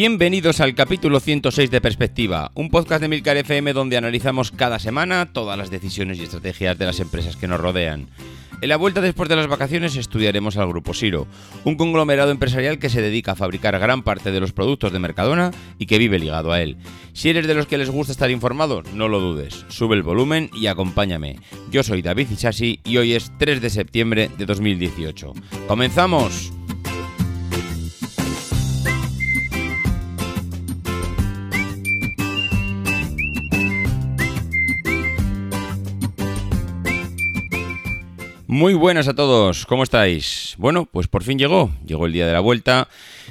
Bienvenidos al capítulo 106 de Perspectiva, un podcast de Milcar FM donde analizamos cada semana todas las decisiones y estrategias de las empresas que nos rodean. En la vuelta después de las vacaciones estudiaremos al Grupo Siro, un conglomerado empresarial que se dedica a fabricar gran parte de los productos de Mercadona y que vive ligado a él. Si eres de los que les gusta estar informado, no lo dudes, sube el volumen y acompáñame. Yo soy David Ichasi y hoy es 3 de septiembre de 2018. ¡Comenzamos! Muy buenas a todos, ¿cómo estáis? Bueno, pues por fin llegó, llegó el día de la vuelta,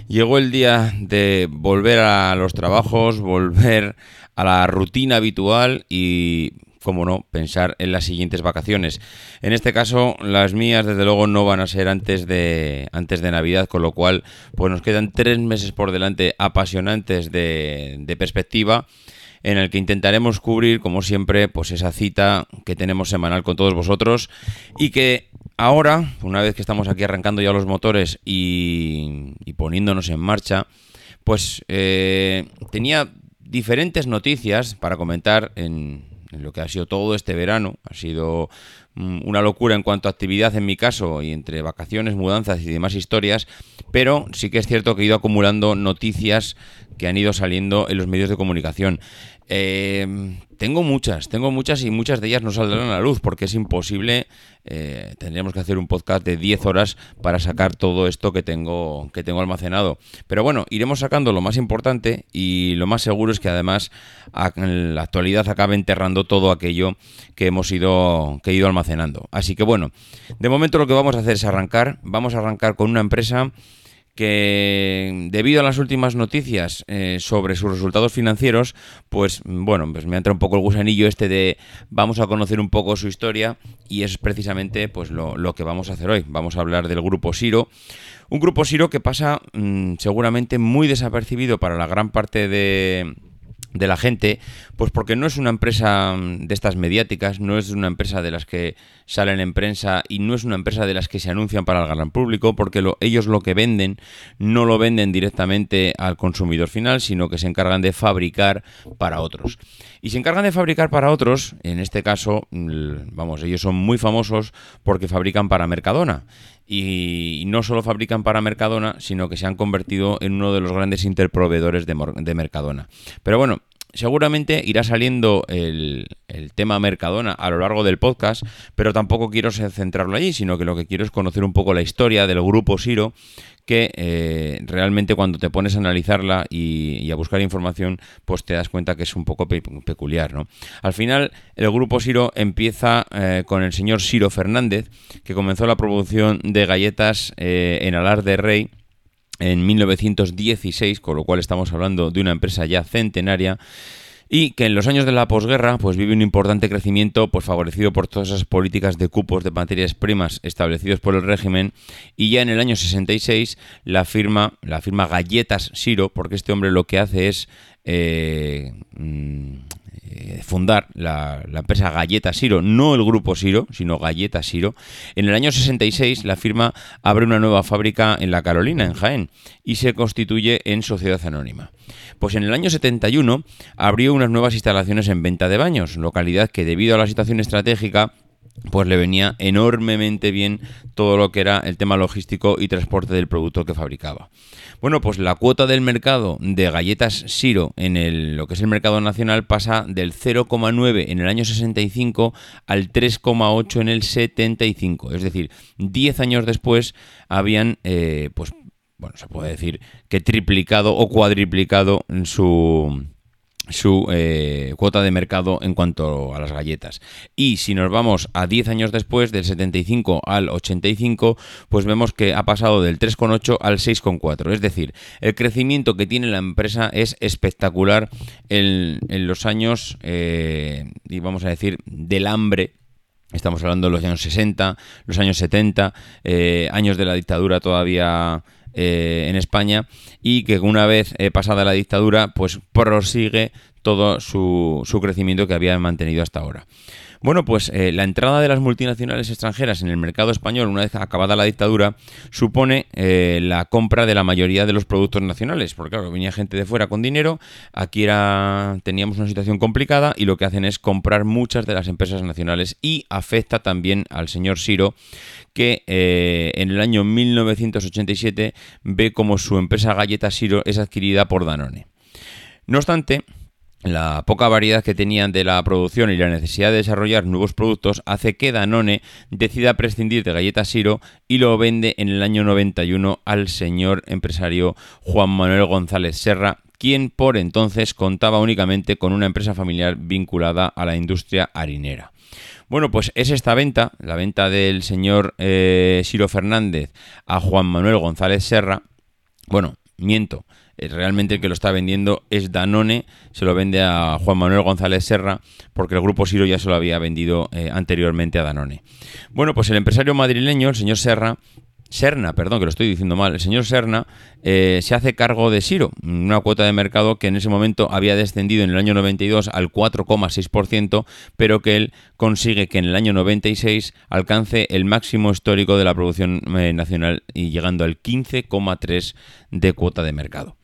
llegó el día de volver a los trabajos, volver a la rutina habitual y, como no, pensar en las siguientes vacaciones. En este caso, las mías, desde luego, no van a ser antes de, antes de Navidad, con lo cual, pues nos quedan tres meses por delante apasionantes de, de perspectiva en el que intentaremos cubrir, como siempre, pues esa cita que tenemos semanal con todos vosotros y que ahora, una vez que estamos aquí arrancando ya los motores y, poniéndonos en marcha, pues eh, tenía diferentes noticias para comentar en, en lo que ha sido todo este verano. Ha sido mm, una locura en cuanto a actividad en mi caso y entre vacaciones, mudanzas y demás historias, pero sí que es cierto que he ido acumulando noticias que han ido saliendo en los medios de comunicación. Eh, tengo muchas, tengo muchas y muchas de ellas no saldrán a la luz porque es imposible. Eh, tendríamos que hacer un podcast de 10 horas para sacar todo esto que tengo, que tengo almacenado. Pero bueno, iremos sacando lo más importante y lo más seguro es que además en la actualidad acabe enterrando todo aquello que hemos ido, que he ido almacenando. Así que bueno, de momento lo que vamos a hacer es arrancar. Vamos a arrancar con una empresa que debido a las últimas noticias eh, sobre sus resultados financieros, pues bueno, pues me entra un poco el gusanillo este de vamos a conocer un poco su historia y es precisamente pues lo, lo que vamos a hacer hoy. Vamos a hablar del grupo Siro. Un grupo Siro que pasa mmm, seguramente muy desapercibido para la gran parte de, de la gente, pues porque no es una empresa mm, de estas mediáticas, no es una empresa de las que salen en prensa y no es una empresa de las que se anuncian para el gran público, porque lo, ellos lo que venden no lo venden directamente al consumidor final, sino que se encargan de fabricar para otros. Y se encargan de fabricar para otros, en este caso, mm, vamos, ellos son muy famosos porque fabrican para Mercadona y no solo fabrican para Mercadona, sino que se han convertido en uno de los grandes interproveedores de, de Mercadona. Pero bueno, seguramente irá saliendo el, el, tema Mercadona a lo largo del podcast, pero tampoco quiero centrarlo allí, sino que lo que quiero es conocer un poco la historia del grupo Siro, que eh, realmente cuando te pones a analizarla y, a buscar información, pues te das cuenta que es un poco pe peculiar, ¿no? Al final, el grupo Siro empieza eh, con el señor Siro Fernández, que comenzó la producción de galletas eh, en Alar de Rey en 1916, con lo cual estamos hablando de una empresa ya centenaria y que en los años de la posguerra pues vive un importante crecimiento pues favorecido por todas esas políticas de cupos de materias primas establecidos por el régimen y ya en el año 66 la firma la firma Galletas Siro porque este hombre lo que hace es eh, eh, fundar la, la, empresa Galleta Siro, no el grupo Siro, sino Galleta Siro. En el año 66 la firma abre una nueva fábrica en La Carolina, en Jaén, y se constituye en sociedad anónima. Pues en el año 71 abrió unas nuevas instalaciones en venta de baños, localidad que debido a la situación estratégica pues le venía enormemente bien todo lo que era el tema logístico y transporte del producto que fabricaba. Bueno, pues la cuota del mercado de galletas Siro en el, lo que es el mercado nacional pasa del 0,9 en el año 65 al 3,8 en el 75. Es decir, 10 años después habían eh, pues bueno, se puede decir que triplicado o cuadriplicado en su su eh, cuota de mercado en cuanto a las galletas. Y si nos vamos a 10 años después, del 75 al 85, pues vemos que ha pasado del 3,8 al 6,4. Es decir, el crecimiento que tiene la empresa es espectacular en, los años, eh, y vamos a decir, del hambre Estamos hablando de los años 60, los años 70, eh, años de la dictadura todavía eh, en España y que una vez eh, pasada la dictadura pues prosigue todo su, crecimiento que había mantenido hasta ahora. Bueno, pues eh, la entrada de las multinacionales extranjeras en el mercado español, una vez acabada la dictadura, supone eh, la compra de la mayoría de los productos nacionales, porque claro, venía gente de fuera con dinero, aquí era, teníamos una situación complicada y lo que hacen es comprar muchas de las empresas nacionales y afecta también al señor Siro, que eh, en el año 1987 ve como su empresa Galleta Siro es adquirida por Danone. No obstante, la poca variedad que tenían de la producción y la necesidad de desarrollar nuevos productos hace que Danone decida prescindir de galletas Siro y lo vende en el año 91 al señor empresario Juan Manuel González Serra, quien por entonces contaba únicamente con una empresa familiar vinculada a la industria harinera. Bueno, pues es esta venta, la venta del señor eh, Siro Fernández a Juan Manuel González Serra, bueno, miento, realmente el que lo está vendiendo es Danone, se lo vende a Juan Manuel González Serra, porque el grupo Siro ya se lo había vendido eh, anteriormente a Danone. Bueno, pues el empresario madrileño, el señor Serra, Serna, perdón, que lo estoy diciendo mal, el señor Serna eh, se hace cargo de Siro, una cuota de mercado que en ese momento había descendido en el año 92 al 4,6%, pero que él consigue que en el año 96 alcance el máximo histórico de la producción nacional y llegando al 15,3% de cuota de mercado.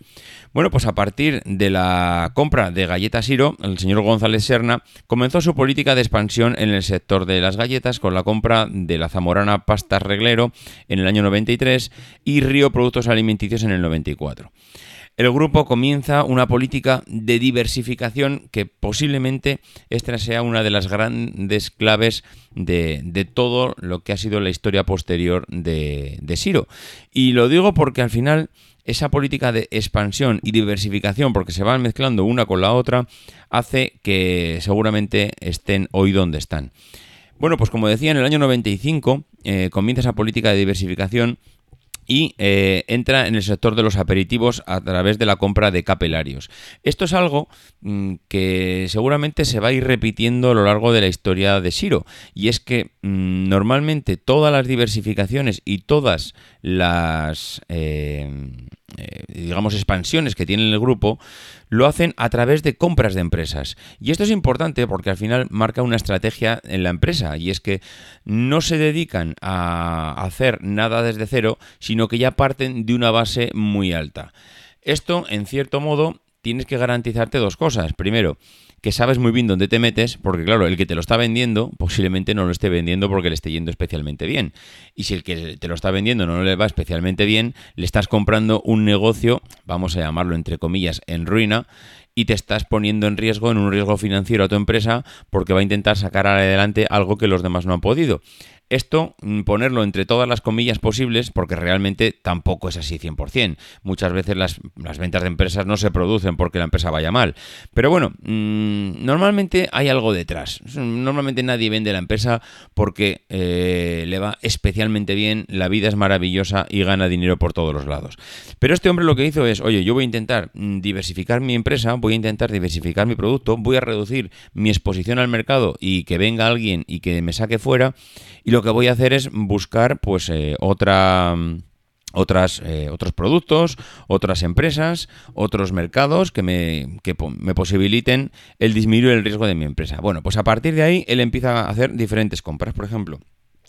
Bueno, pues a partir de la compra de galletas Siro, el señor González Serna comenzó su política de expansión en el sector de las galletas con la compra de la zamorana Pasta Reglero en el año 93 y Río Productos Alimenticios en el 94 el grupo comienza una política de diversificación que posiblemente esta sea una de las grandes claves de, todo lo que ha sido la historia posterior de, de Siro. Y lo digo porque al final esa política de expansión y diversificación, porque se van mezclando una con la otra, hace que seguramente estén hoy donde están. Bueno, pues como decía, en el año 95 eh, comienza esa política de diversificación y eh, entra en el sector de los aperitivos a través de la compra de capelarios. Esto es algo mm, que seguramente se va a ir repitiendo a lo largo de la historia de Siro y es que mm, normalmente todas las diversificaciones y todas las eh, eh, digamos expansiones que tiene el grupo lo hacen a través de compras de empresas. Y esto es importante porque al final marca una estrategia en la empresa y es que no se dedican a hacer nada desde cero, sino que ya parten de una base muy alta. Esto, en cierto modo, tienes que garantizarte dos cosas. Primero, que sabes muy bien dónde te metes, porque claro, el que te lo está vendiendo posiblemente no lo esté vendiendo porque le esté yendo especialmente bien. Y si el que te lo está vendiendo no le va especialmente bien, le estás comprando un negocio, vamos a llamarlo entre comillas, en ruina, y te estás poniendo en riesgo, en un riesgo financiero a tu empresa, porque va a intentar sacar adelante algo que los demás no han podido. Esto, mm, ponerlo entre todas las comillas posibles, porque realmente tampoco es así 100%. Muchas veces las, ventas de empresas no se producen porque la empresa vaya mal. Pero bueno, mm, normalmente hay algo detrás. Normalmente nadie vende la empresa porque eh, le va especialmente bien, la vida es maravillosa y gana dinero por todos los lados. Pero este hombre lo que hizo es, oye, yo voy a intentar mm, diversificar mi empresa, voy a intentar diversificar mi producto, voy a reducir mi exposición al mercado y que venga alguien y que me saque fuera. Lo que voy a hacer es buscar pues eh, otra otras, eh, otros productos, otras empresas, otros mercados que, me, que me posibiliten el disminuir el riesgo de mi empresa. Bueno, pues a partir de ahí él empieza a hacer diferentes compras. Por ejemplo,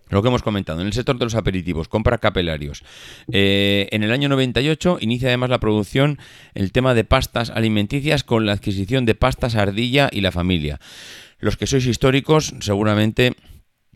lo que hemos comentado, en el sector de los aperitivos, compra capelarios. Eh, en el año 98 inicia además la producción el tema de pastas alimenticias con la adquisición de pastas ardilla y la familia. Los que sois históricos seguramente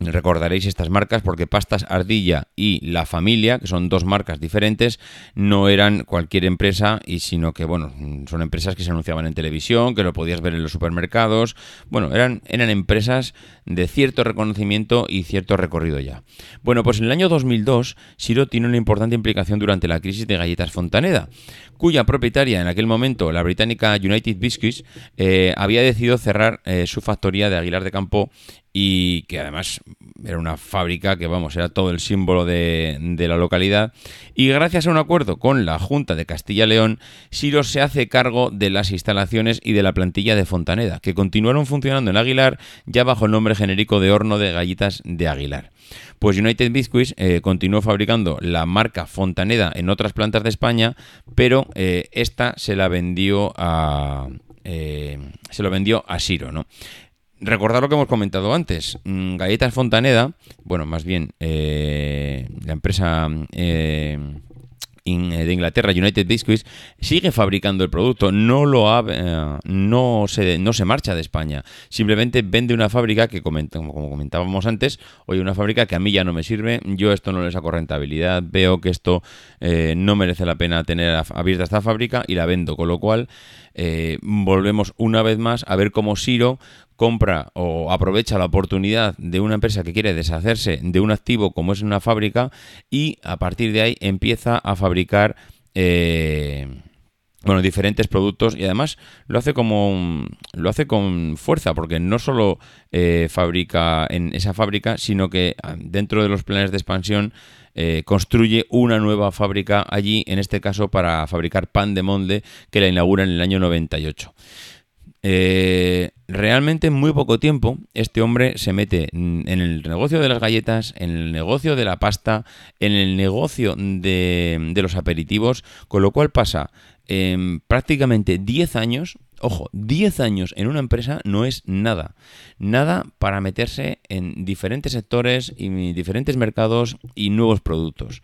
Recordaréis estas marcas porque Pastas Ardilla y La Familia, que son dos marcas diferentes, no eran cualquier empresa, y sino que, bueno, son empresas que se anunciaban en televisión, que lo podías ver en los supermercados. Bueno, eran, eran empresas de cierto reconocimiento y cierto recorrido ya. Bueno, pues en el año 2002, Siro tiene una importante implicación durante la crisis de galletas Fontaneda, cuya propietaria en aquel momento, la británica United Biscuits, eh, había decidido cerrar eh, su factoría de Aguilar de Campo y que además era una fábrica que, vamos, era todo el símbolo de, la localidad. Y gracias a un acuerdo con la Junta de Castilla-León, Siro se hace cargo de las instalaciones y de la plantilla de Fontaneda, que continuaron funcionando en Aguilar ya bajo el nombre genérico de horno de galletas de Aguilar. Pues United Biscuits eh, continuó fabricando la marca Fontaneda en otras plantas de España, pero eh, esta se la vendió a... Eh, se lo vendió a Siro, ¿no? Recordar lo que hemos comentado antes. Mm, Galletas Fontaneda, bueno, más bien eh, la empresa eh, eh, de Inglaterra, United Biscuits, sigue fabricando el producto, no lo ha, no se no se marcha de España, simplemente vende una fábrica que como comentábamos antes, oye, una fábrica que a mí ya no me sirve, yo esto no le saco rentabilidad, veo que esto no merece la pena tener abierta esta fábrica y la vendo, con lo cual volvemos una vez más a ver cómo Siro compra o aprovecha la oportunidad de una empresa que quiere deshacerse de un activo como es una fábrica y a partir de ahí empieza a fabricar eh, bueno, diferentes productos y además lo hace como lo hace con fuerza porque no solo eh, fabrica en esa fábrica sino que ah, dentro de los planes de expansión eh, construye una nueva fábrica allí en este caso para fabricar pan de molde que la inaugura en el año 98 eh, realmente en muy poco tiempo este hombre se mete en el negocio de las galletas, en el negocio de la pasta, en el negocio de, los aperitivos, con lo cual pasa prácticamente 10 años, ojo, 10 años en una empresa no es nada, nada para meterse en diferentes sectores y diferentes mercados y nuevos productos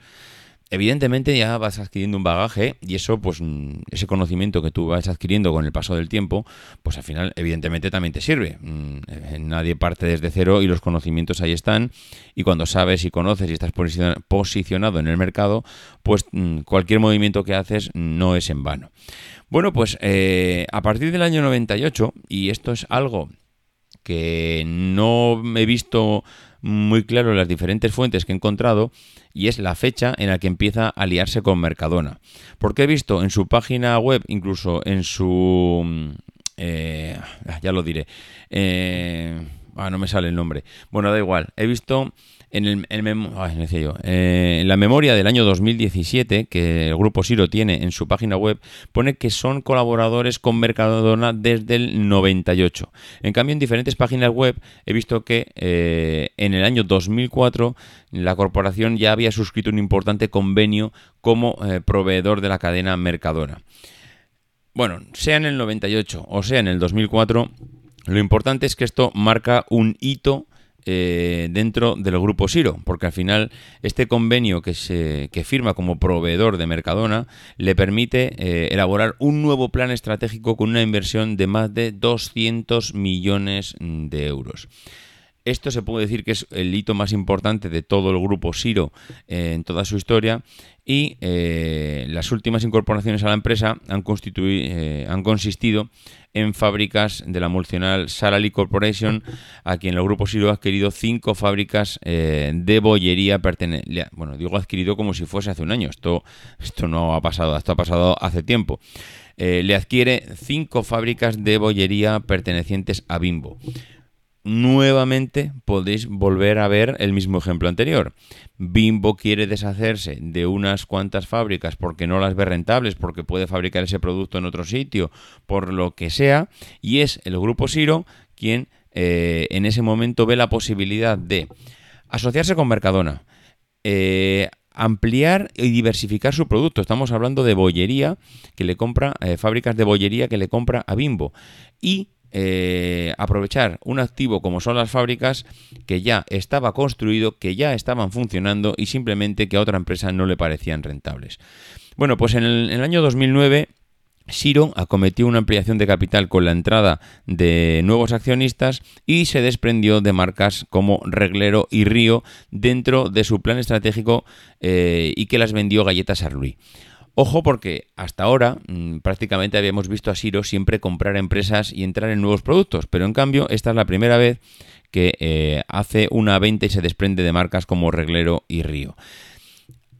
evidentemente ya vas adquiriendo un bagaje y eso, pues mm, ese conocimiento que tú vas adquiriendo con el paso del tiempo, pues al final evidentemente también te sirve. Mm, eh, nadie parte desde cero y los conocimientos ahí están y cuando sabes y conoces y estás posicionado en el mercado, pues mm, cualquier movimiento que haces no es en vano. Bueno, pues eh, a partir del año 98, y esto es algo que no he visto muy claro las diferentes fuentes que he encontrado y es la fecha en la que empieza a aliarse con Mercadona. Porque he visto en su página web, incluso en su... Mm, eh, ya lo diré. Eh, ah, no me sale el nombre. Bueno, da igual. He visto eh, en la memoria del año 2017 que el grupo Siro tiene en su página web, pone que son colaboradores con Mercadona desde el 98. En cambio, en diferentes páginas web he visto que eh, en el año 2004 la corporación ya había suscrito un importante convenio como eh, proveedor de la cadena Mercadona. Bueno, sea en el 98 o sea en el 2004, lo importante es que esto marca un hito eh, dentro del grupo Siro, porque al final este convenio que se que firma como proveedor de Mercadona le permite eh, elaborar un nuevo plan estratégico con una inversión de más de 200 millones de euros. Esto se puede decir que es el hito más importante de todo el grupo Siro eh, en toda su historia y las últimas incorporaciones a la empresa han, han consistido en fábricas de la multinacional Sarali Corporation, a quien el grupo Siro ha adquirido cinco fábricas eh, de bollería. Bueno, digo adquirido como si fuese hace un año. Esto, esto no ha pasado, esto ha pasado hace tiempo. Eh, le adquiere cinco fábricas de bollería pertenecientes a Bimbo nuevamente podéis volver a ver el mismo ejemplo anterior. Bimbo quiere deshacerse de unas cuantas fábricas porque no las ve rentables, porque puede fabricar ese producto en otro sitio, por lo que sea, y es el grupo Siro quien eh, en ese momento ve la posibilidad de asociarse con Mercadona, eh, ampliar y diversificar su producto. Estamos hablando de bollería que le compra, eh, fábricas de bollería que le compra a Bimbo. Y eh, aprovechar un activo como son las fábricas que ya estaba construido, que ya estaban funcionando y simplemente que a otra empresa no le parecían rentables. Bueno, pues en el, año 2009 Siro acometió una ampliación de capital con la entrada de nuevos accionistas y se desprendió de marcas como Reglero y Río dentro de su plan estratégico eh, y que las vendió Galletas Arluí. Ojo porque hasta ahora mm, prácticamente habíamos visto a Siro siempre comprar empresas y entrar en nuevos productos, pero en cambio esta es la primera vez que eh, hace una venta y se desprende de marcas como Reglero y Río.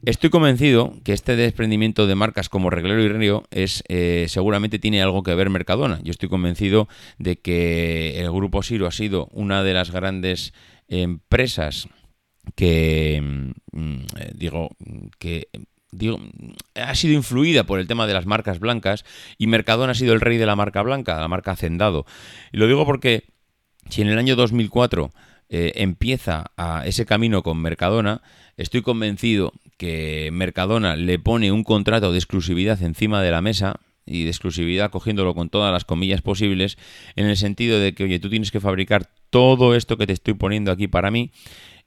Estoy convencido que este desprendimiento de marcas como Reglero y Río es eh, seguramente tiene algo que ver Mercadona. Yo estoy convencido de que el grupo Siro ha sido una de las grandes empresas que mm, eh, digo que digo, ha sido influida por el tema de las marcas blancas y Mercadona ha sido el rey de la marca blanca, la marca Hacendado. Y lo digo porque si en el año 2004 eh, empieza a ese camino con Mercadona, estoy convencido que Mercadona le pone un contrato de exclusividad encima de la mesa y de exclusividad cogiéndolo con todas las comillas posibles en el sentido de que, oye, tú tienes que fabricar todo esto que te estoy poniendo aquí para mí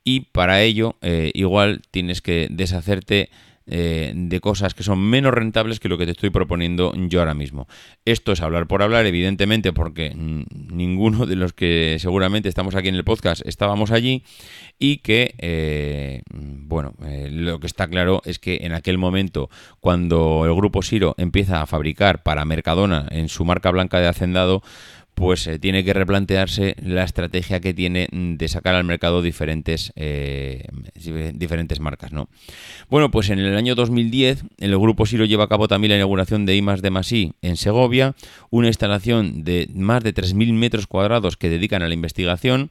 y para ello eh, igual tienes que deshacerte eh, de cosas que son menos rentables que lo que te estoy proponiendo yo ahora mismo. Esto es hablar por hablar, evidentemente, porque ninguno de los que seguramente estamos aquí en el podcast estábamos allí y que, eh, bueno, eh, lo que está claro es que en aquel momento, cuando el grupo Siro empieza a fabricar para Mercadona en su marca blanca de Hacendado, pues eh, tiene que replantearse la estrategia que tiene de sacar al mercado diferentes, eh, diferentes marcas. ¿no? Bueno, pues en el año 2010 el Grupo Siro lleva a cabo también la inauguración de IMAS de Masí en Segovia, una instalación de más de 3.000 metros cuadrados que dedican a la investigación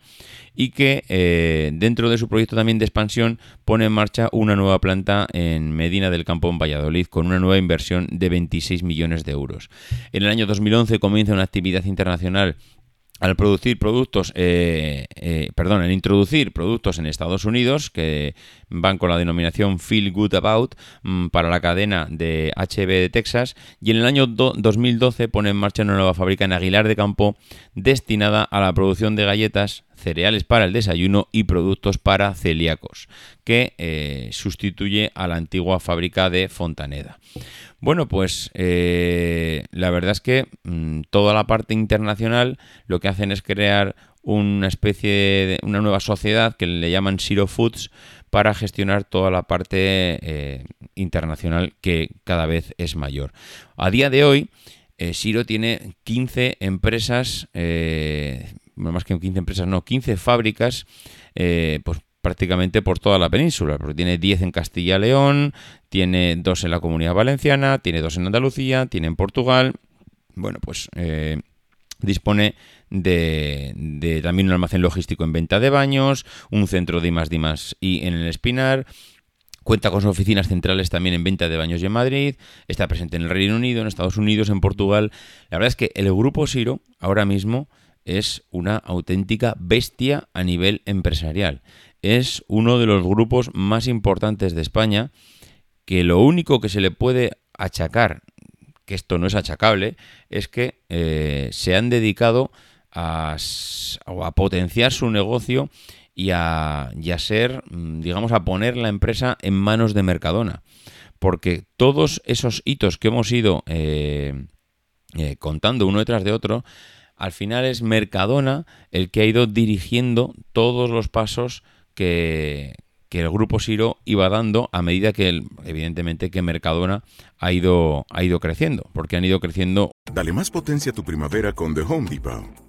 y que eh, dentro de su proyecto también de expansión pone en marcha una nueva planta en Medina del Campo en Valladolid con una nueva inversión de 26 millones de euros. En el año 2011 comienza una actividad internacional al producir productos, eh, eh, perdón, al introducir productos en Estados Unidos que van con la denominación Feel Good About mm, para la cadena de HB de Texas y en el año 2012 pone en marcha una nueva fábrica en Aguilar de Campo destinada a la producción de galletas, cereales para el desayuno y productos para celíacos, que eh, sustituye a la antigua fábrica de Fontaneda. Bueno, pues eh, la verdad es que mm, toda la parte internacional lo que hacen es crear una especie de una nueva sociedad que le llaman Zero Foods para gestionar toda la parte eh, internacional que cada vez es mayor. A día de hoy, Siro tiene 15 empresas, más que 15 empresas, no, 15 fábricas, pues prácticamente por toda la península, porque tiene 10 en Castilla-León, tiene 2 en la Comunidad Valenciana, tiene 2 en Andalucía, tiene en Portugal. Bueno, pues eh, dispone de, también un almacén logístico en venta de baños, un centro de I+, D+, y en el Espinar, Cuenta con sus oficinas centrales también en venta de baños y en Madrid. Está presente en el Reino Unido, en Estados Unidos, en Portugal. La verdad es que el grupo Siro ahora mismo es una auténtica bestia a nivel empresarial es uno de los grupos más importantes de España, que lo único que se le puede achacar, que esto no es achacable, es que eh, se han dedicado a, a, potenciar su negocio y a, ser, mm, digamos, a poner la empresa en manos de Mercadona. Porque todos esos hitos que hemos ido eh, eh, contando uno detrás de otro, al final es Mercadona el que ha ido dirigiendo todos los pasos que, el grupo Siro iba dando a medida que, evidentemente, que Mercadona ha ido, ha ido creciendo, porque han ido creciendo. Dale más potencia a tu primavera con The Home Depot.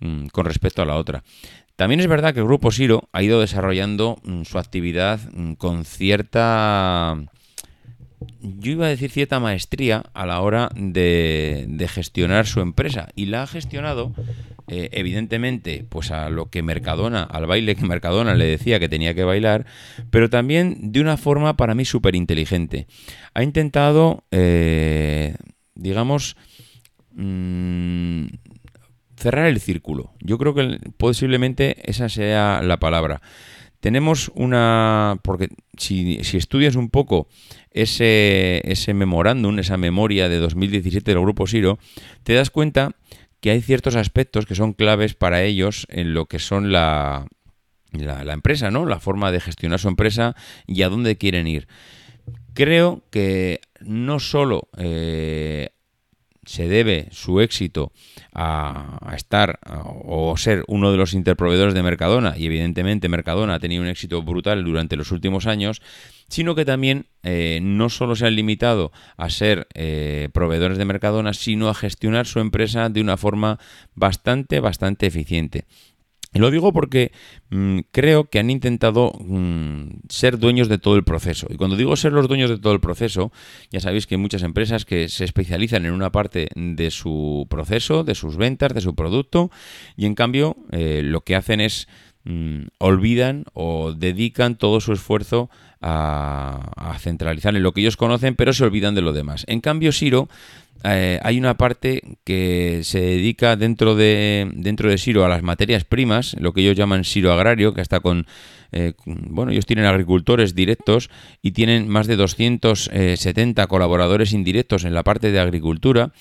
Mm, con respecto a la otra. También es verdad que el grupo Siro ha ido desarrollando mm, su actividad mm, con cierta yo iba a decir cierta maestría a la hora de, gestionar su empresa y la ha gestionado eh, evidentemente pues a lo que Mercadona, al baile que Mercadona le decía que tenía que bailar, pero también de una forma para mí súper inteligente. Ha intentado, eh, digamos, cerrar el círculo. Yo creo que posiblemente esa sea la palabra. Tenemos una... porque si, estudias un poco ese, ese memorándum, esa memoria de 2017 del Grupo Siro, te das cuenta que hay ciertos aspectos que son claves para ellos en lo que son la, la, empresa, ¿no? La forma de gestionar su empresa y a dónde quieren ir. Creo que no solo eh, se debe su éxito a, estar o ser uno de los interproveedores de Mercadona, y evidentemente Mercadona ha tenido un éxito brutal durante los últimos años, sino que también eh, no solo se han limitado a ser eh, proveedores de Mercadona, sino a gestionar su empresa de una forma bastante, bastante eficiente. Lo digo porque mm, creo que han intentado mm, ser dueños de todo el proceso. Y cuando digo ser los dueños de todo el proceso, ya sabéis que hay muchas empresas que se especializan en una parte de su proceso, de sus ventas, de su producto, y en cambio eh, lo que hacen es mm, olvidan o dedican todo su esfuerzo a, a, centralizar en lo que ellos conocen, pero se olvidan de lo demás. En cambio, Siro eh, hay una parte que se dedica dentro de, dentro de Siro a las materias primas, lo que ellos llaman Siro Agrario, que está con, eh, bueno, ellos tienen agricultores directos y tienen más de 270 colaboradores indirectos en la parte de agricultura.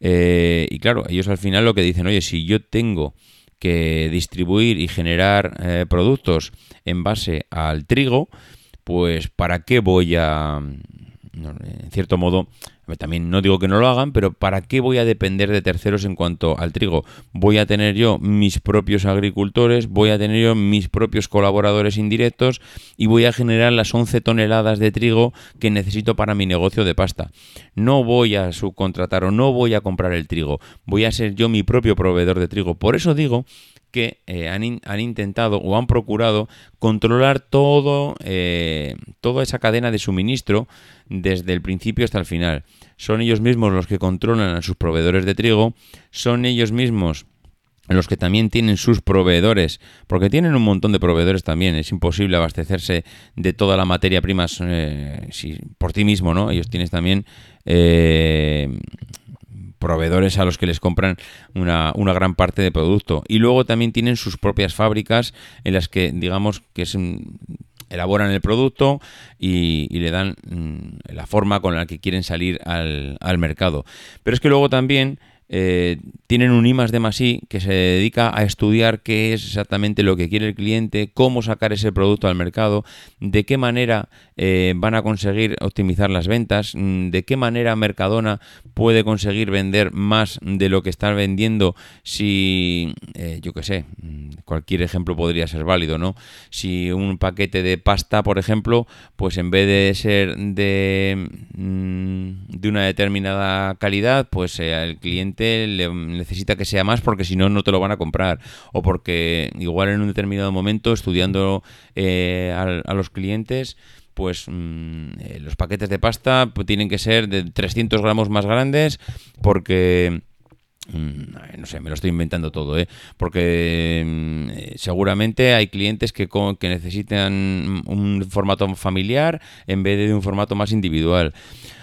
Eh, y claro, ellos al final lo que dicen, oye, si yo tengo que distribuir y generar productos en base al trigo, pues ¿para qué voy a, en cierto modo, también no digo que no lo hagan, pero ¿para qué voy a depender de terceros en cuanto al trigo? Voy a tener yo mis propios agricultores, voy a tener yo mis propios colaboradores indirectos y voy a generar las 11 toneladas de trigo que necesito para mi negocio de pasta. No voy a subcontratar o no voy a comprar el trigo, voy a ser yo mi propio proveedor de trigo. Por eso digo que eh, han, intentado o han procurado controlar todo, eh, toda esa cadena de suministro desde el principio hasta el final. Son ellos mismos los que controlan a sus proveedores de trigo, son ellos mismos los que también tienen sus proveedores, porque tienen un montón de proveedores también, es imposible abastecerse de toda la materia prima eh, por ti mismo, ¿no? Ellos tienen también proveedores a los que les compran una, gran parte de producto. Y luego también tienen sus propias fábricas en las que, digamos, que es elaboran el producto y, le dan mm, la forma con la que quieren salir al, al mercado. Pero es que luego también eh, tienen un I más que se dedica a estudiar qué es exactamente lo que quiere el cliente, cómo sacar ese producto al mercado, de qué manera eh, van a conseguir optimizar las ventas, mm, de qué manera Mercadona puede conseguir vender más de lo que está vendiendo si, eh, yo qué sé, mm, cualquier ejemplo podría ser válido, ¿no? Si un paquete de pasta, por ejemplo, pues en vez de ser de, mm, de una determinada calidad, pues el cliente le necesita que sea más porque si no, no te lo van a comprar. O porque igual en un determinado momento, estudiando eh, a, los clientes, pues mm, eh, los paquetes de pasta pues, tienen que ser de 300 gramos más grandes porque... Mm, no sé, me lo estoy inventando todo, ¿eh? porque mm, seguramente hay clientes que, que necesitan un formato familiar en vez de un formato más individual.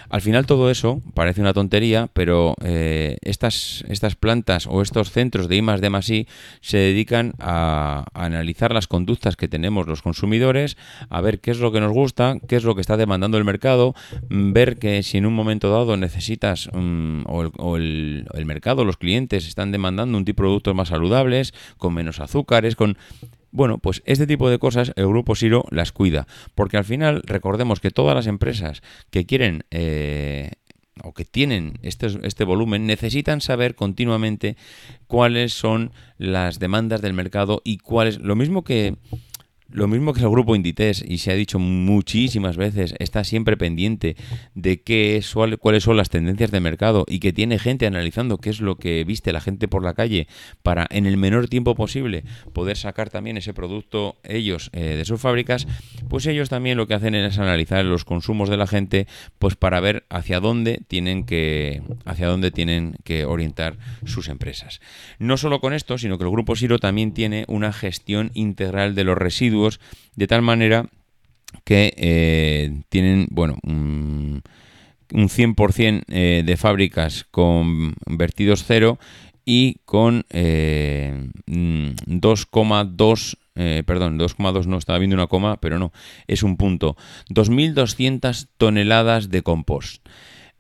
Al final todo eso parece una tontería, pero eh, estas, estas plantas o estos centros de I más D I se dedican a, analizar las conductas que tenemos los consumidores, a ver qué es lo que nos gusta, qué es lo que está demandando el mercado, mm, ver que si en un momento dado necesitas mm, o, el, el mercado, los clientes están demandando un tipo de productos más saludables, con menos azúcares, con bueno, pues este tipo de cosas el Grupo Siro las cuida, porque al final recordemos que todas las empresas que quieren eh, o que tienen este, este volumen necesitan saber continuamente cuáles son las demandas del mercado y cuáles, lo mismo que lo mismo que el grupo Inditex, y se ha dicho muchísimas veces, está siempre pendiente de qué cuáles son las tendencias de mercado y que tiene gente analizando qué es lo que viste la gente por la calle para en el menor tiempo posible poder sacar también ese producto ellos eh, de sus fábricas, pues ellos también lo que hacen es analizar los consumos de la gente pues para ver hacia dónde tienen que hacia dónde tienen que orientar sus empresas. No solo con esto, sino que el grupo Siro también tiene una gestión integral de los residuos de tal manera que eh, tienen, bueno, un 100% eh, de fábricas con vertidos cero y con 2,2 eh, perdón, 2,2 no, estaba viendo una coma, pero no, es un punto. 2.200 toneladas de compost.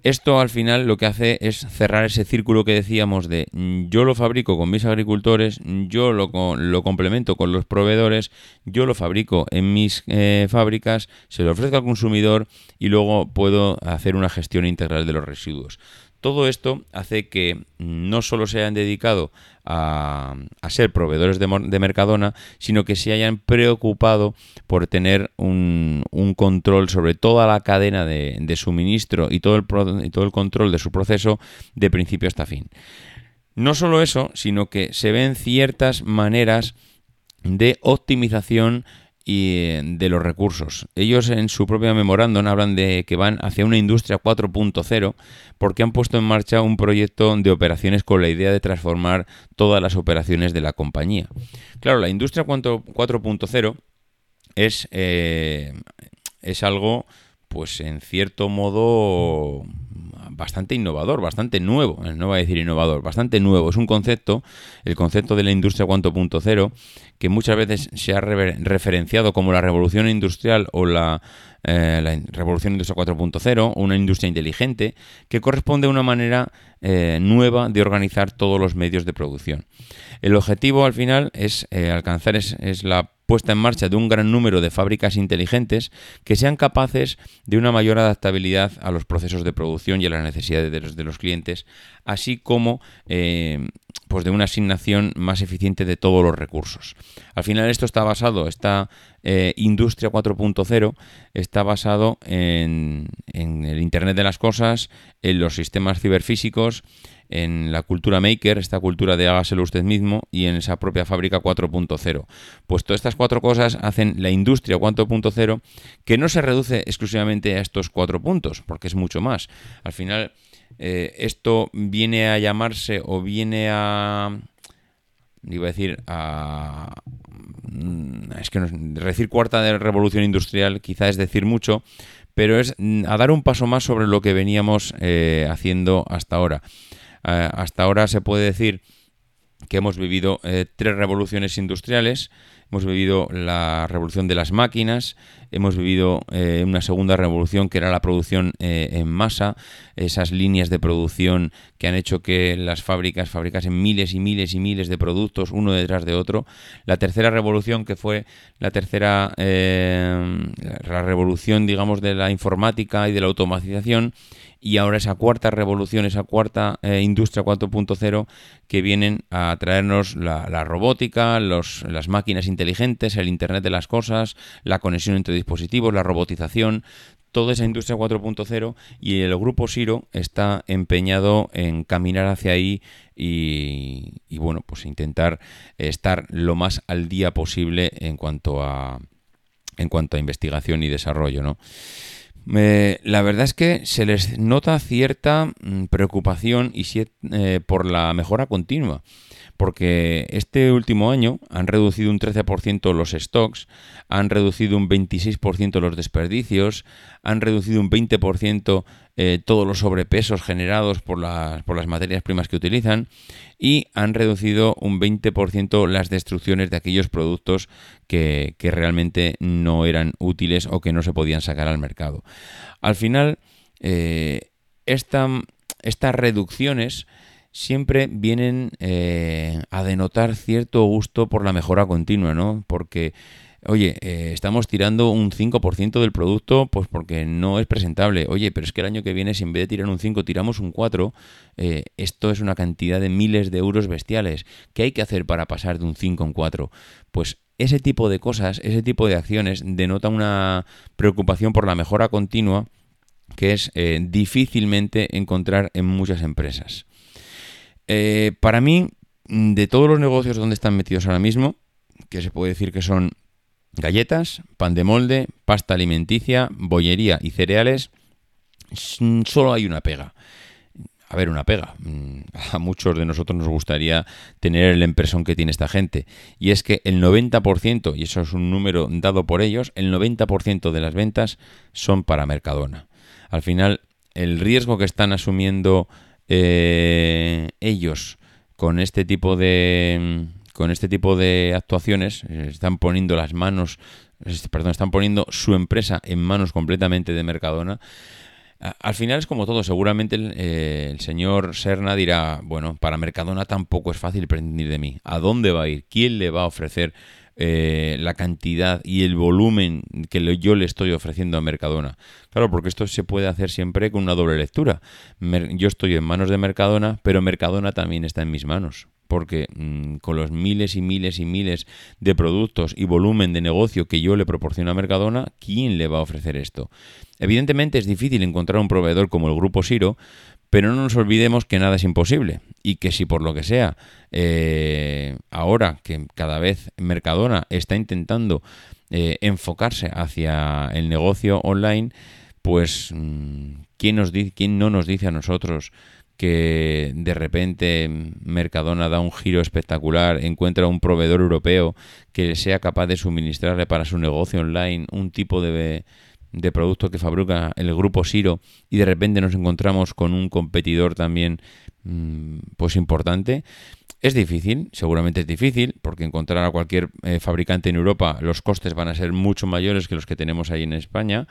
Esto al final lo que hace es cerrar ese círculo que decíamos de mm, yo lo fabrico con mis agricultores, yo lo, lo complemento con los proveedores, yo lo fabrico en mis eh, fábricas, se lo ofrezco al consumidor y luego puedo hacer una gestión integral de los residuos. Todo esto hace que no solo se hayan dedicado a, ser proveedores de, Mercadona, sino que se hayan preocupado por tener un, control sobre toda la cadena de, suministro y todo, el, y todo el control de su proceso de principio hasta fin. No solo eso, sino que se ven ciertas maneras de optimización y eh, de los recursos. Ellos en su propia memorándum hablan de que van hacia una industria 4.0 porque han puesto en marcha un proyecto de operaciones con la idea de transformar todas las operaciones de la compañía. Claro, la industria 4.0 es, eh, es algo, pues en cierto modo, bastante innovador, bastante nuevo, no voy a decir innovador, bastante nuevo. Es un concepto, el concepto de la industria 4.0, que muchas veces se ha referenciado como la revolución industrial o la, eh, revolución industrial 4.0, una industria inteligente, que corresponde a una manera eh, nueva de organizar todos los medios de producción. El objetivo al final es eh, alcanzar es la puesta en marcha de un gran número de fábricas inteligentes que sean capaces de una mayor adaptabilidad a los procesos de producción y a las necesidades de los, clientes, así como eh, pues de una asignación más eficiente de todos los recursos. Al final esto está basado, esta eh, industria 4.0 está basado en, en el Internet de las Cosas, en los sistemas ciberfísicos, en la cultura maker, esta cultura de hágaselo usted mismo, y en esa propia fábrica 4.0. Pues todas estas cuatro cosas hacen la industria 4.0 que no se reduce exclusivamente a estos cuatro puntos, porque es mucho más. Al final, eh, esto viene a llamarse o viene a... iba a decir a... Mm, es que decir cuarta de revolución industrial quizá es decir mucho, pero es a dar un paso más sobre lo que veníamos eh, haciendo hasta ahora. Eh, hasta ahora se puede decir que hemos vivido eh, tres revoluciones industriales. Hemos vivido la revolución de las máquinas, hemos vivido eh, una segunda revolución que era la producción en masa, esas líneas de producción que han hecho que las fábricas fabricasen miles y miles y miles de productos uno detrás de otro. La tercera revolución que fue la tercera, la revolución digamos de la informática y de la automatización y ahora esa cuarta revolución, esa cuarta eh, industria 4.0 que vienen a traernos la, robótica, los, las máquinas inteligentes, el Internet de las Cosas, la conexión entre dispositivos, la robotización, toda esa industria 4.0 y el grupo Siro está empeñado en caminar hacia ahí y, y, bueno, pues intentar estar lo más al día posible en cuanto a en cuanto a investigación y desarrollo, ¿no? La verdad es que se les nota cierta mm, preocupación y eh, por la mejora continua, porque este último año han reducido un 13% los stocks, han reducido un 26% los desperdicios, han reducido un 20% eh, todos los sobrepesos generados por las, por las materias primas que utilizan y han reducido un 20% las destrucciones de aquellos productos que, realmente no eran útiles o que no se podían sacar al mercado. Al final, eh, estas reducciones siempre vienen eh, a denotar cierto gusto por la mejora continua, ¿no? Porque oye, eh, estamos tirando un 5% del producto pues porque no es presentable. Oye, pero es que el año que viene, si en vez de tirar un 5 tiramos un 4, eh, esto es una cantidad de miles de euros bestiales. ¿Qué hay que hacer para pasar de un 5 a un 4? Pues ese tipo de cosas, ese tipo de acciones denota una preocupación por la mejora continua que es eh, difícilmente encontrar en muchas empresas. para mí, de todos los negocios donde están metidos ahora mismo, que se puede decir que son galletas, pan de molde, pasta alimenticia, bollería y cereales, solo hay una pega. A ver, una pega. Mm, a muchos de nosotros nos gustaría tener la impresión que tiene esta gente. Y es que el 90%, y eso es un número dado por ellos, el 90% de las ventas son para Mercadona. Al final, el riesgo que están asumiendo eh, ellos con este tipo de con este tipo de actuaciones están poniendo las manos perdón están poniendo su empresa en manos completamente de Mercadona al final es como todo, seguramente eh, el, señor Serna dirá, bueno, para Mercadona tampoco es fácil prescindir de mí. ¿A dónde va a ir? ¿Quién le va a ofrecer eh, la cantidad y el volumen que yo le estoy ofreciendo a Mercadona? Claro, porque esto se puede hacer siempre con una doble lectura. yo estoy en manos de Mercadona, pero Mercadona también está en mis manos porque mm, con los miles y miles y miles de productos y volumen de negocio que yo le proporciono a Mercadona, ¿quién le va a ofrecer esto? Evidentemente es difícil encontrar un proveedor como el Grupo Siro, pero no nos olvidemos que nada es imposible y que si por lo que sea, eh, ahora que cada vez Mercadona está intentando eh, enfocarse hacia el negocio online, pues mm, ¿quién, nos ¿quién no nos dice a nosotros que de repente Mercadona da un giro espectacular, encuentra un proveedor europeo que sea capaz de suministrarle para su negocio online un tipo de, de producto que fabrica el grupo Siro y de repente nos encontramos con un competidor también mm, pues importante. Es difícil, seguramente es difícil, porque encontrar a cualquier eh, fabricante en Europa los costes van a ser mucho mayores que los que tenemos ahí en España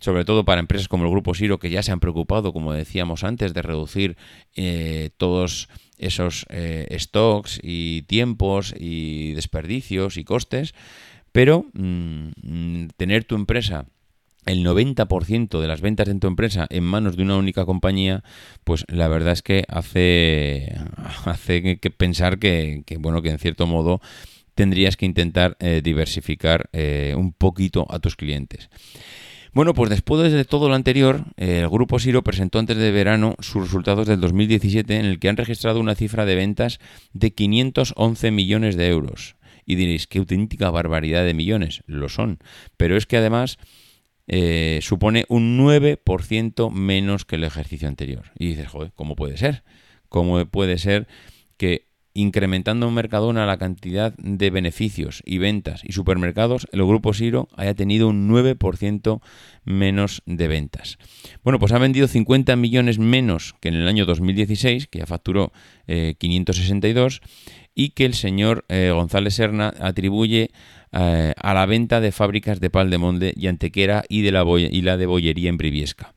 sobre todo para empresas como el Grupo Siro, que ya se han preocupado, como decíamos antes, de reducir eh, todos esos eh, stocks y tiempos y desperdicios y costes, pero mm, tener tu empresa el 90% de las ventas de tu empresa en manos de una única compañía, pues la verdad es que hace, hace que pensar que, bueno, que en cierto modo tendrías que intentar eh, diversificar un poquito a tus clientes. Bueno, pues después de todo lo anterior, el Grupo Siro presentó antes de verano sus resultados del 2017 en el que han registrado una cifra de ventas de 511 millones de euros. Y diréis, qué auténtica barbaridad de millones. Lo son. Pero es que además eh, supone un 9% menos que el ejercicio anterior. Y dices, joder, ¿cómo puede ser? ¿Cómo puede ser que incrementando en Mercadona la cantidad de beneficios y ventas y supermercados, el grupo Siro haya tenido un 9% menos de ventas. Bueno, pues ha vendido 50 millones menos que en el año 2016, que ya facturó 562, eh, y que el señor eh, González Serna atribuye eh, a la venta de fábricas de pal de Monde y Antequera y, de la, y la de Bollería en Briviesca.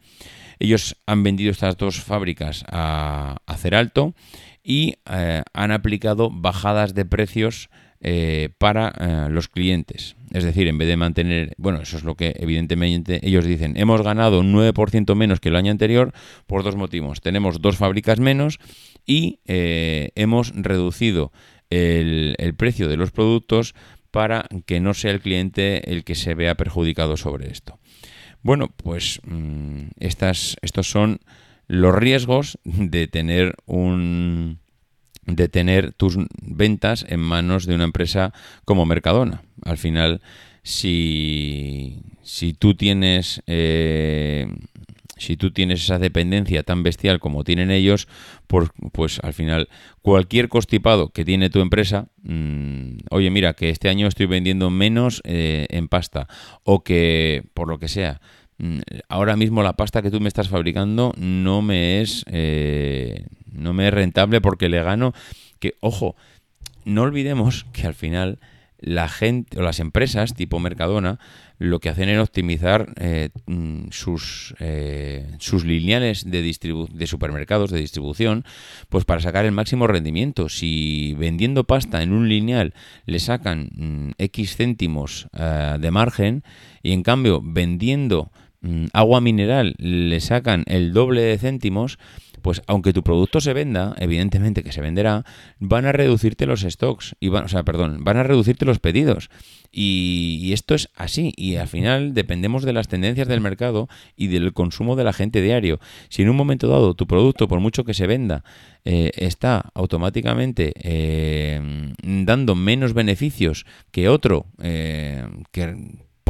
Ellos han vendido estas dos fábricas a, a Ceralto y eh, han aplicado bajadas de precios eh, para eh, los clientes. Es decir, en vez de mantener, bueno, eso es lo que evidentemente ellos dicen, hemos ganado un 9% menos que el año anterior por dos motivos. Tenemos dos fábricas menos y hemos reducido el, precio de los productos para que no sea el cliente el que se vea perjudicado sobre esto. Bueno, pues mm, estas, estos son los riesgos de tener un de tener tus ventas en manos de una empresa como Mercadona. Al final, si, si tú tienes eh, si tú tienes esa dependencia tan bestial como tienen ellos, por, pues al final cualquier constipado que tiene tu empresa, mm, oye mira que este año estoy vendiendo menos eh, en pasta o que por lo que sea ahora mismo la pasta que tú me estás fabricando no me es eh, no me es rentable porque le gano que ojo no olvidemos que al final la gente o las empresas tipo Mercadona lo que hacen es optimizar eh, mm, sus, eh, sus lineales de, de supermercados de distribución pues para sacar el máximo rendimiento. Si vendiendo pasta en un lineal le sacan mm, x céntimos de margen y en cambio vendiendo Mm, agua mineral le sacan el doble de céntimos, pues aunque tu producto se venda, evidentemente que se venderá, van a reducirte los stocks, y van, o sea, perdón, van a reducirte los pedidos. Y, esto es así, y al final dependemos de las tendencias del mercado y del consumo de la gente diario. Si en un momento dado tu producto, por mucho que se venda, eh, está automáticamente eh, dando menos beneficios que otro eh, que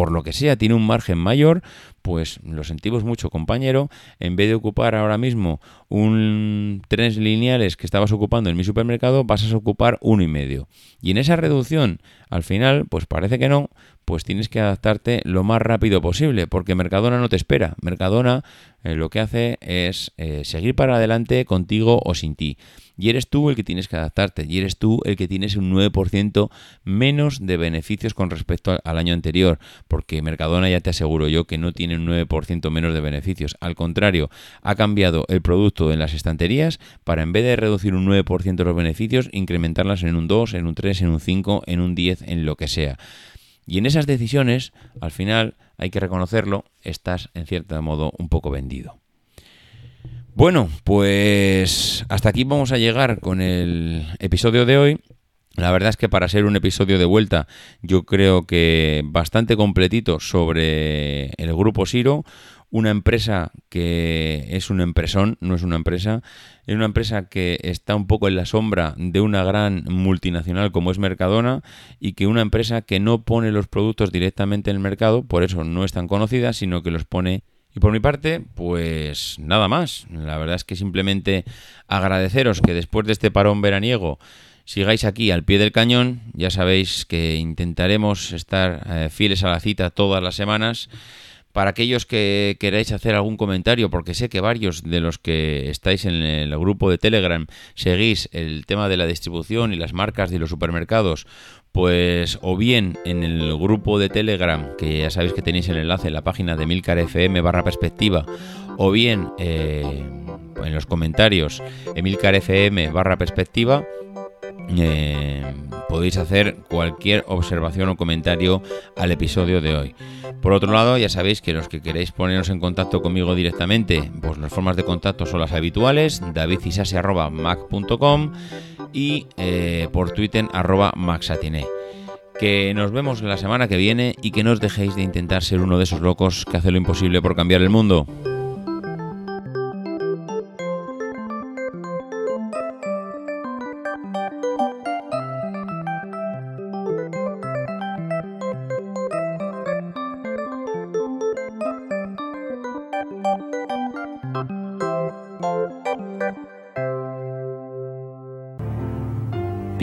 por lo que sea tiene un margen mayor, pues lo sentimos mucho, compañero. En vez de ocupar ahora mismo un tres lineales que estabas ocupando en mi supermercado, vas a ocupar uno y medio. Y en esa reducción, al final, pues parece que no, pues tienes que adaptarte lo más rápido posible, porque Mercadona no te espera. Mercadona eh, lo que hace es eh, seguir para adelante contigo o sin ti. Y eres tú el que tienes que adaptarte, y eres tú el que tienes un 9% menos de beneficios con respecto al año anterior, porque Mercadona ya te aseguro yo que no tiene un 9% menos de beneficios. Al contrario, ha cambiado el producto en las estanterías para en vez de reducir un 9% los beneficios, incrementarlas en un 2, en un 3, en un 5, en un 10, en lo que sea. Y en esas decisiones, al final, hay que reconocerlo, estás en cierto modo un poco vendido. Bueno, pues hasta aquí vamos a llegar con el episodio de hoy. La verdad es que para ser un episodio de vuelta, yo creo que bastante completito sobre el grupo Siro, una empresa que es una empresón, no es una empresa, es una empresa que está un poco en la sombra de una gran multinacional como es Mercadona y que una empresa que no pone los productos directamente en el mercado, por eso no es tan conocida, sino que los pone y por mi parte, pues nada más. La verdad es que simplemente agradeceros que después de este parón veraniego sigáis aquí al pie del cañón. Ya sabéis que intentaremos estar eh, fieles a la cita todas las semanas. Para aquellos que queráis hacer algún comentario, porque sé que varios de los que estáis en el grupo de Telegram seguís el tema de la distribución y las marcas de los supermercados, pues o bien en el grupo de Telegram, que ya sabéis que tenéis el enlace en la página de Milcar FM barra perspectiva, o bien eh, en los comentarios Emilcar FM barra perspectiva, eh, podéis hacer cualquier observación o comentario al episodio de hoy. Por otro lado, ya sabéis que los que queréis poneros en contacto conmigo directamente, pues las formas de contacto son las habituales, davidcisasi.mac.com y eh, por Twitter arroba maxatiene. Que nos vemos la semana que viene y que no os dejéis de intentar ser uno de esos locos que hace lo imposible por cambiar el mundo.